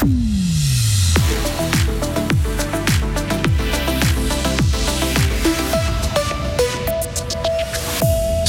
Mm-hmm.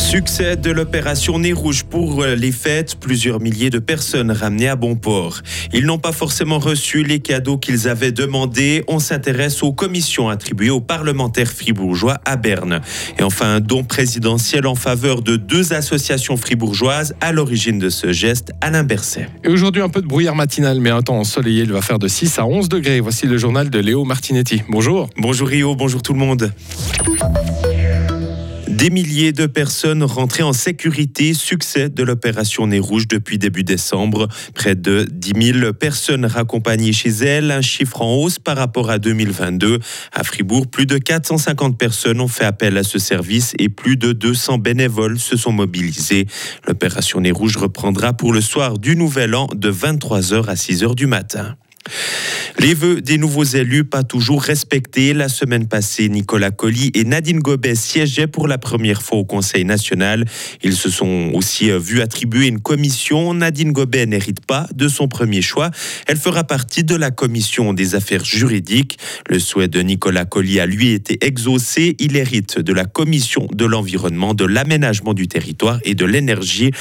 Succès de l'opération Nez Rouge pour les fêtes, plusieurs milliers de personnes ramenées à bon port. Ils n'ont pas forcément reçu les cadeaux qu'ils avaient demandés. On s'intéresse aux commissions attribuées aux parlementaires fribourgeois à Berne. Et enfin, un don présidentiel en faveur de deux associations fribourgeoises à l'origine de ce geste, Alain Berset. Et aujourd'hui, un peu de brouillard matinal, mais un temps ensoleillé, il va faire de 6 à 11 degrés. Voici le journal de Léo Martinetti. Bonjour. Bonjour Rio, bonjour tout le monde. Des milliers de personnes rentrées en sécurité, succès de l'opération Nez Rouge depuis début décembre. Près de 10 000 personnes raccompagnées chez elles, un chiffre en hausse par rapport à 2022. À Fribourg, plus de 450 personnes ont fait appel à ce service et plus de 200 bénévoles se sont mobilisés. L'opération Nez Rouge reprendra pour le soir du Nouvel An de 23h à 6h du matin. Les vœux des nouveaux élus pas toujours respectés. La semaine passée, Nicolas Colli et Nadine Gobet siégeaient pour la première fois au Conseil national. Ils se sont aussi euh, vus attribuer une commission. Nadine Gobet n'hérite pas de son premier choix. Elle fera partie de la commission des affaires juridiques. Le souhait de Nicolas Colli a lui été exaucé. Il hérite de la commission de l'environnement, de l'aménagement du territoire et de l'énergie.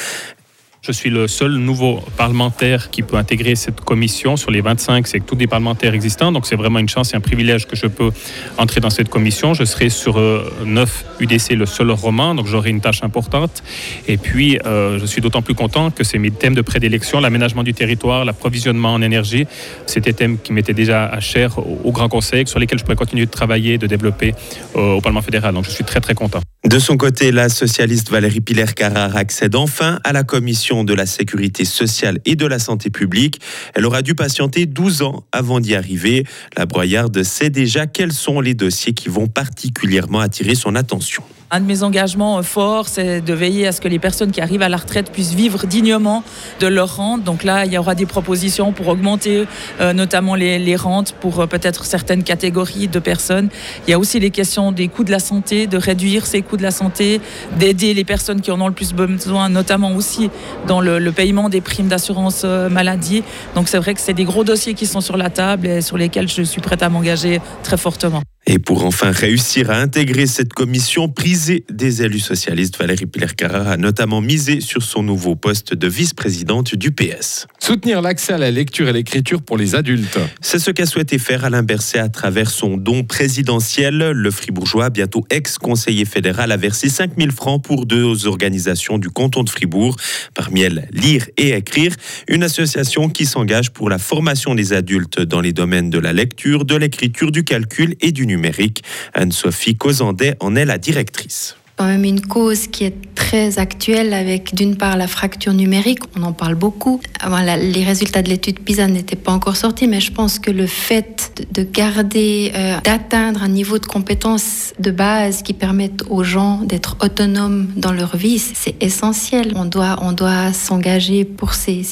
Je suis le seul nouveau parlementaire qui peut intégrer cette commission. Sur les 25, c'est tous des parlementaires existants. Donc c'est vraiment une chance et un privilège que je peux entrer dans cette commission. Je serai sur 9 euh, UDC le seul roman, donc j'aurai une tâche importante. Et puis, euh, je suis d'autant plus content que c'est mes thèmes de prédilection, l'aménagement du territoire, l'approvisionnement en énergie. C'était thèmes qui m'étaient déjà à cher au, Grand Conseil, sur lesquels je pourrais continuer de travailler, de développer euh, au Parlement fédéral. Donc je suis très très content. De son côté, la socialiste Valérie Piller-Carrard accède enfin à la commission de la sécurité sociale et de la santé publique. Elle aura dû patienter 12 ans avant d'y arriver. La broyarde sait déjà quels sont les dossiers qui vont particulièrement attirer son attention. Un de mes engagements forts, c'est de veiller à ce que les personnes qui arrivent à la retraite puissent vivre dignement de leur rente. Donc là, il y aura des propositions pour augmenter euh, notamment les, rentes pour euh, peut-être certaines catégories de personnes. Il y a aussi les questions des coûts de la santé, de réduire ces coûts de la santé, d'aider les personnes qui en ont le plus besoin, notamment aussi dans le, le paiement des primes d'assurance euh, maladie. Donc c'est vrai que c'est des gros dossiers qui sont sur la table et sur lesquels je suis prête à m'engager très fortement. Et pour enfin réussir à intégrer cette commission prisée des élus socialistes, Valérie Piller-Carrère a notamment misé sur son nouveau poste de vice-présidente du PS. Soutenir l'accès à la lecture et l'écriture pour les adultes. C'est ce qu'a souhaité faire Alain Berset à travers son don présidentiel. Le fribourgeois, bientôt ex-conseiller fédéral, a versé 5000 francs pour deux organisations du canton de Fribourg. Parmi elles, Lire et Écrire, une association qui s'engage pour la formation des adultes dans les domaines de la lecture, de l'écriture, du calcul et du numérique numérique. Anne-Sophie Causandet en est la directrice quand même une cause qui est très actuelle avec d'une part la fracture numérique, on en parle beaucoup. Les résultats de l'étude PISA n'étaient pas encore sortis, mais je pense que le fait de garder, euh, d'atteindre un niveau de compétence de base qui permette aux gens d'être autonomes dans leur vie, c'est essentiel. On doit, on doit s'engager pour ces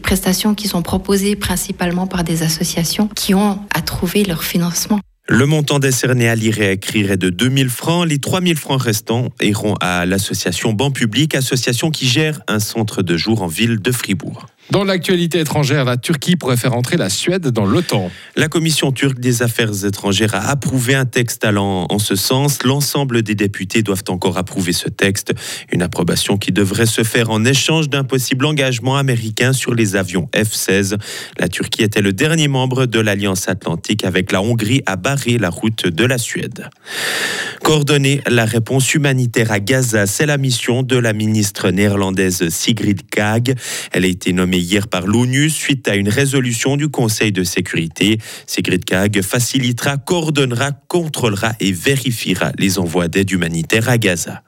prestations qui sont proposées principalement par des associations qui ont à trouver leur financement. Le montant décerné à lire et à écrire est de 2000 francs. Les 3000 francs restants iront à l'association Banque Public, association qui gère un centre de jour en ville de Fribourg. Dans l'actualité étrangère, la Turquie pourrait faire entrer la Suède dans l'OTAN. La Commission turque des affaires étrangères a approuvé un texte allant en ce sens. L'ensemble des députés doivent encore approuver ce texte. Une approbation qui devrait se faire en échange d'un possible engagement américain sur les avions F-16. La Turquie était le dernier membre de l'Alliance Atlantique avec la Hongrie à barrer la route de la Suède. Coordonner la réponse humanitaire à Gaza, c'est la mission de la ministre néerlandaise Sigrid Kaag. Elle a été nommée hier par l'ONU suite à une résolution du Conseil de sécurité. Sigrid Kaag facilitera, coordonnera, contrôlera et vérifiera les envois d'aide humanitaire à Gaza.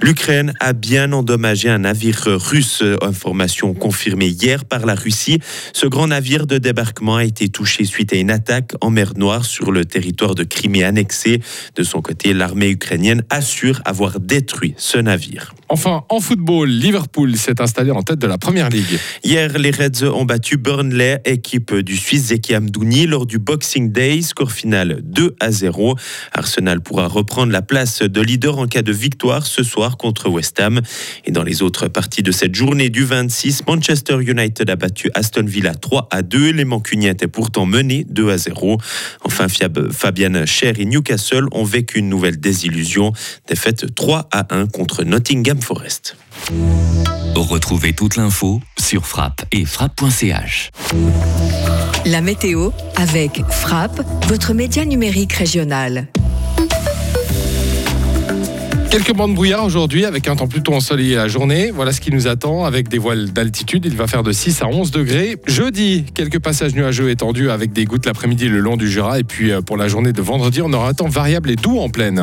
L'Ukraine a bien endommagé un navire russe, information confirmée hier par la Russie. Ce grand navire de débarquement a été touché suite à une attaque en mer Noire sur le territoire de Crimée annexé. De son côté, l'armée ukrainienne assure avoir détruit ce navire. Enfin, en football, Liverpool s'est installé en tête de la première ligue. Hier, les Reds ont battu Burnley, équipe du Suisse Zeki Amdouni, lors du Boxing Day. Score final 2 à 0. Arsenal pourra reprendre la place de leader en cas de victoire ce soir contre West Ham. Et dans les autres parties de cette journée du 26, Manchester United a battu Aston Villa 3 à 2. Les Mancuniens étaient pourtant menés 2 à 0. Enfin, Fabian Cher et Newcastle ont vécu une nouvelle désillusion. Défaite 3 à 1 contre Nottingham Forest. Retrouvez toute l'info sur frappe et frappe.ch. La météo avec Frappe, votre média numérique régional. Quelques bancs de brouillard aujourd'hui avec un temps plutôt ensoleillé la journée. Voilà ce qui nous attend avec des voiles d'altitude. Il va faire de 6 à 11 degrés. Jeudi, quelques passages nuageux étendus avec des gouttes l'après-midi le long du Jura. Et puis euh, pour la journée de vendredi, on aura un temps variable et doux en pleine.